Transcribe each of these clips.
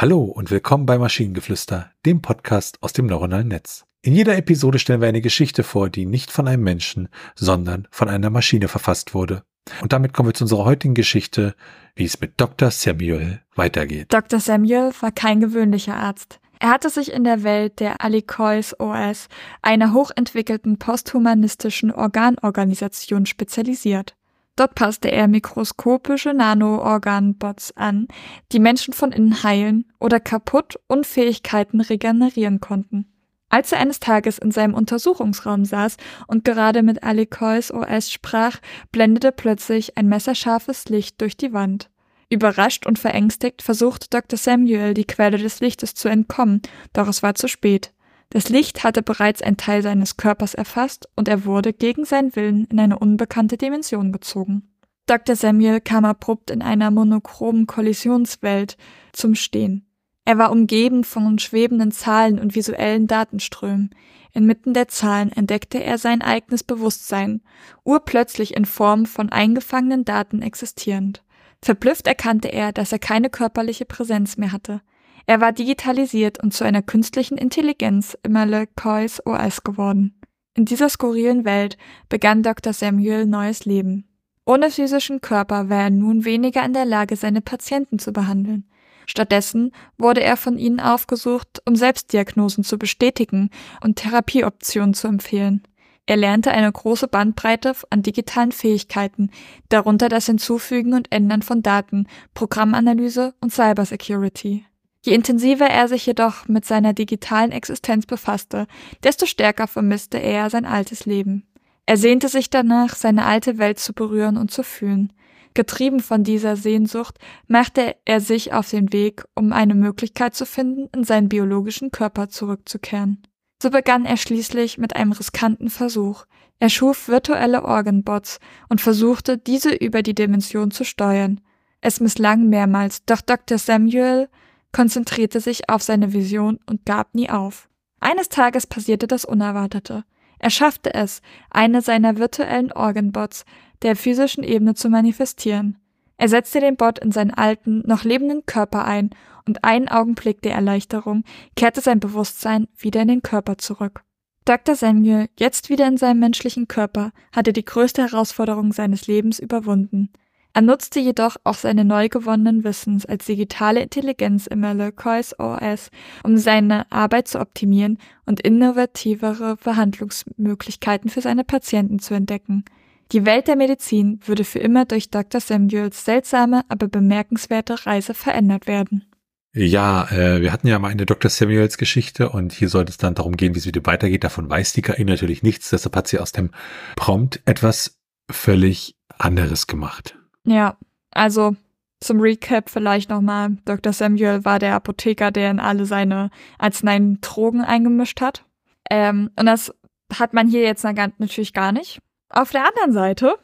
Hallo und willkommen bei Maschinengeflüster, dem Podcast aus dem neuronalen Netz. In jeder Episode stellen wir eine Geschichte vor, die nicht von einem Menschen, sondern von einer Maschine verfasst wurde. Und damit kommen wir zu unserer heutigen Geschichte, wie es mit Dr. Samuel weitergeht. Dr. Samuel war kein gewöhnlicher Arzt. Er hatte sich in der Welt der Alicois OS, einer hochentwickelten posthumanistischen Organorganisation, spezialisiert. Dort passte er mikroskopische Nanoorganbots an, die Menschen von innen heilen oder kaputt Unfähigkeiten regenerieren konnten. Als er eines Tages in seinem Untersuchungsraum saß und gerade mit Alicois OS sprach, blendete plötzlich ein messerscharfes Licht durch die Wand. Überrascht und verängstigt versuchte Dr. Samuel, die Quelle des Lichtes zu entkommen, doch es war zu spät. Das Licht hatte bereits einen Teil seines Körpers erfasst und er wurde gegen seinen Willen in eine unbekannte Dimension gezogen. Dr. Samuel kam abrupt in einer monochromen Kollisionswelt zum Stehen. Er war umgeben von schwebenden Zahlen und visuellen Datenströmen. Inmitten der Zahlen entdeckte er sein eigenes Bewusstsein, urplötzlich in Form von eingefangenen Daten existierend. Verblüfft erkannte er, dass er keine körperliche Präsenz mehr hatte. Er war digitalisiert und zu einer künstlichen Intelligenz im Malakais OS geworden. In dieser skurrilen Welt begann Dr. Samuel neues Leben. Ohne physischen Körper war er nun weniger in der Lage, seine Patienten zu behandeln. Stattdessen wurde er von ihnen aufgesucht, um Selbstdiagnosen zu bestätigen und Therapieoptionen zu empfehlen. Er lernte eine große Bandbreite an digitalen Fähigkeiten, darunter das Hinzufügen und Ändern von Daten, Programmanalyse und Cybersecurity. Je intensiver er sich jedoch mit seiner digitalen Existenz befasste, desto stärker vermisste er sein altes Leben. Er sehnte sich danach, seine alte Welt zu berühren und zu fühlen. Getrieben von dieser Sehnsucht machte er sich auf den Weg, um eine Möglichkeit zu finden, in seinen biologischen Körper zurückzukehren. So begann er schließlich mit einem riskanten Versuch. Er schuf virtuelle Organbots und versuchte, diese über die Dimension zu steuern. Es misslang mehrmals, doch Dr. Samuel konzentrierte sich auf seine Vision und gab nie auf. Eines Tages passierte das Unerwartete. Er schaffte es, eine seiner virtuellen Organbots der physischen Ebene zu manifestieren. Er setzte den Bot in seinen alten, noch lebenden Körper ein und einen Augenblick der Erleichterung kehrte sein Bewusstsein wieder in den Körper zurück. Dr. Samuel, jetzt wieder in seinem menschlichen Körper, hatte die größte Herausforderung seines Lebens überwunden. Er nutzte jedoch auch seine neu gewonnenen Wissens als digitale Intelligenz im Malakais OS, um seine Arbeit zu optimieren und innovativere Behandlungsmöglichkeiten für seine Patienten zu entdecken. Die Welt der Medizin würde für immer durch Dr. Samuels seltsame, aber bemerkenswerte Reise verändert werden. Ja, äh, wir hatten ja mal eine Dr. Samuels Geschichte und hier sollte es dann darum gehen, wie es wieder weitergeht. Davon weiß die KI natürlich nichts, deshalb hat sie aus dem Prompt etwas völlig anderes gemacht. Ja, also zum Recap vielleicht nochmal. Dr. Samuel war der Apotheker, der in alle seine Arzneien Drogen eingemischt hat. Ähm, und das hat man hier jetzt natürlich gar nicht. Auf der anderen Seite,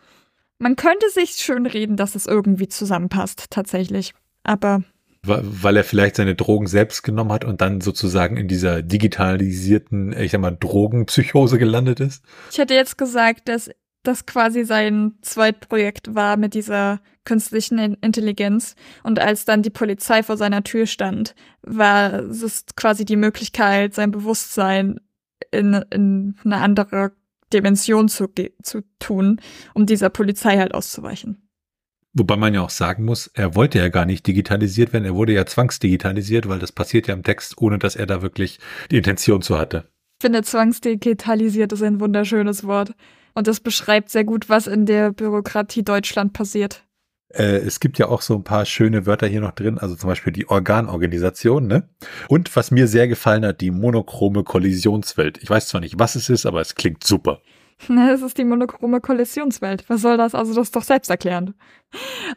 man könnte sich schön reden, dass es irgendwie zusammenpasst, tatsächlich. Aber. Weil er vielleicht seine Drogen selbst genommen hat und dann sozusagen in dieser digitalisierten, ich sag mal, Drogenpsychose gelandet ist? Ich hätte jetzt gesagt, dass das quasi sein Zweitprojekt war mit dieser künstlichen Intelligenz. Und als dann die Polizei vor seiner Tür stand, war es quasi die Möglichkeit, sein Bewusstsein in, in eine andere Dimension zu, zu tun, um dieser Polizei halt auszuweichen. Wobei man ja auch sagen muss, er wollte ja gar nicht digitalisiert werden, er wurde ja zwangsdigitalisiert, weil das passiert ja im Text, ohne dass er da wirklich die Intention zu hatte. Ich finde, zwangsdigitalisiert ist ein wunderschönes Wort. Und das beschreibt sehr gut, was in der Bürokratie Deutschland passiert. Äh, es gibt ja auch so ein paar schöne Wörter hier noch drin, also zum Beispiel die Organorganisation, ne? Und was mir sehr gefallen hat, die monochrome Kollisionswelt. Ich weiß zwar nicht, was es ist, aber es klingt super. Es ist die monochrome Kollisionswelt. Was soll das? Also das ist doch selbsterklärend.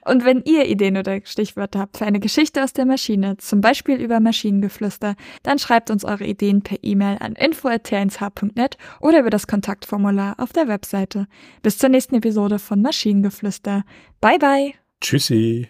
Und wenn ihr Ideen oder Stichwörter habt für eine Geschichte aus der Maschine, zum Beispiel über Maschinengeflüster, dann schreibt uns eure Ideen per E-Mail an info.tnsh.net oder über das Kontaktformular auf der Webseite. Bis zur nächsten Episode von Maschinengeflüster. Bye bye. Tschüssi.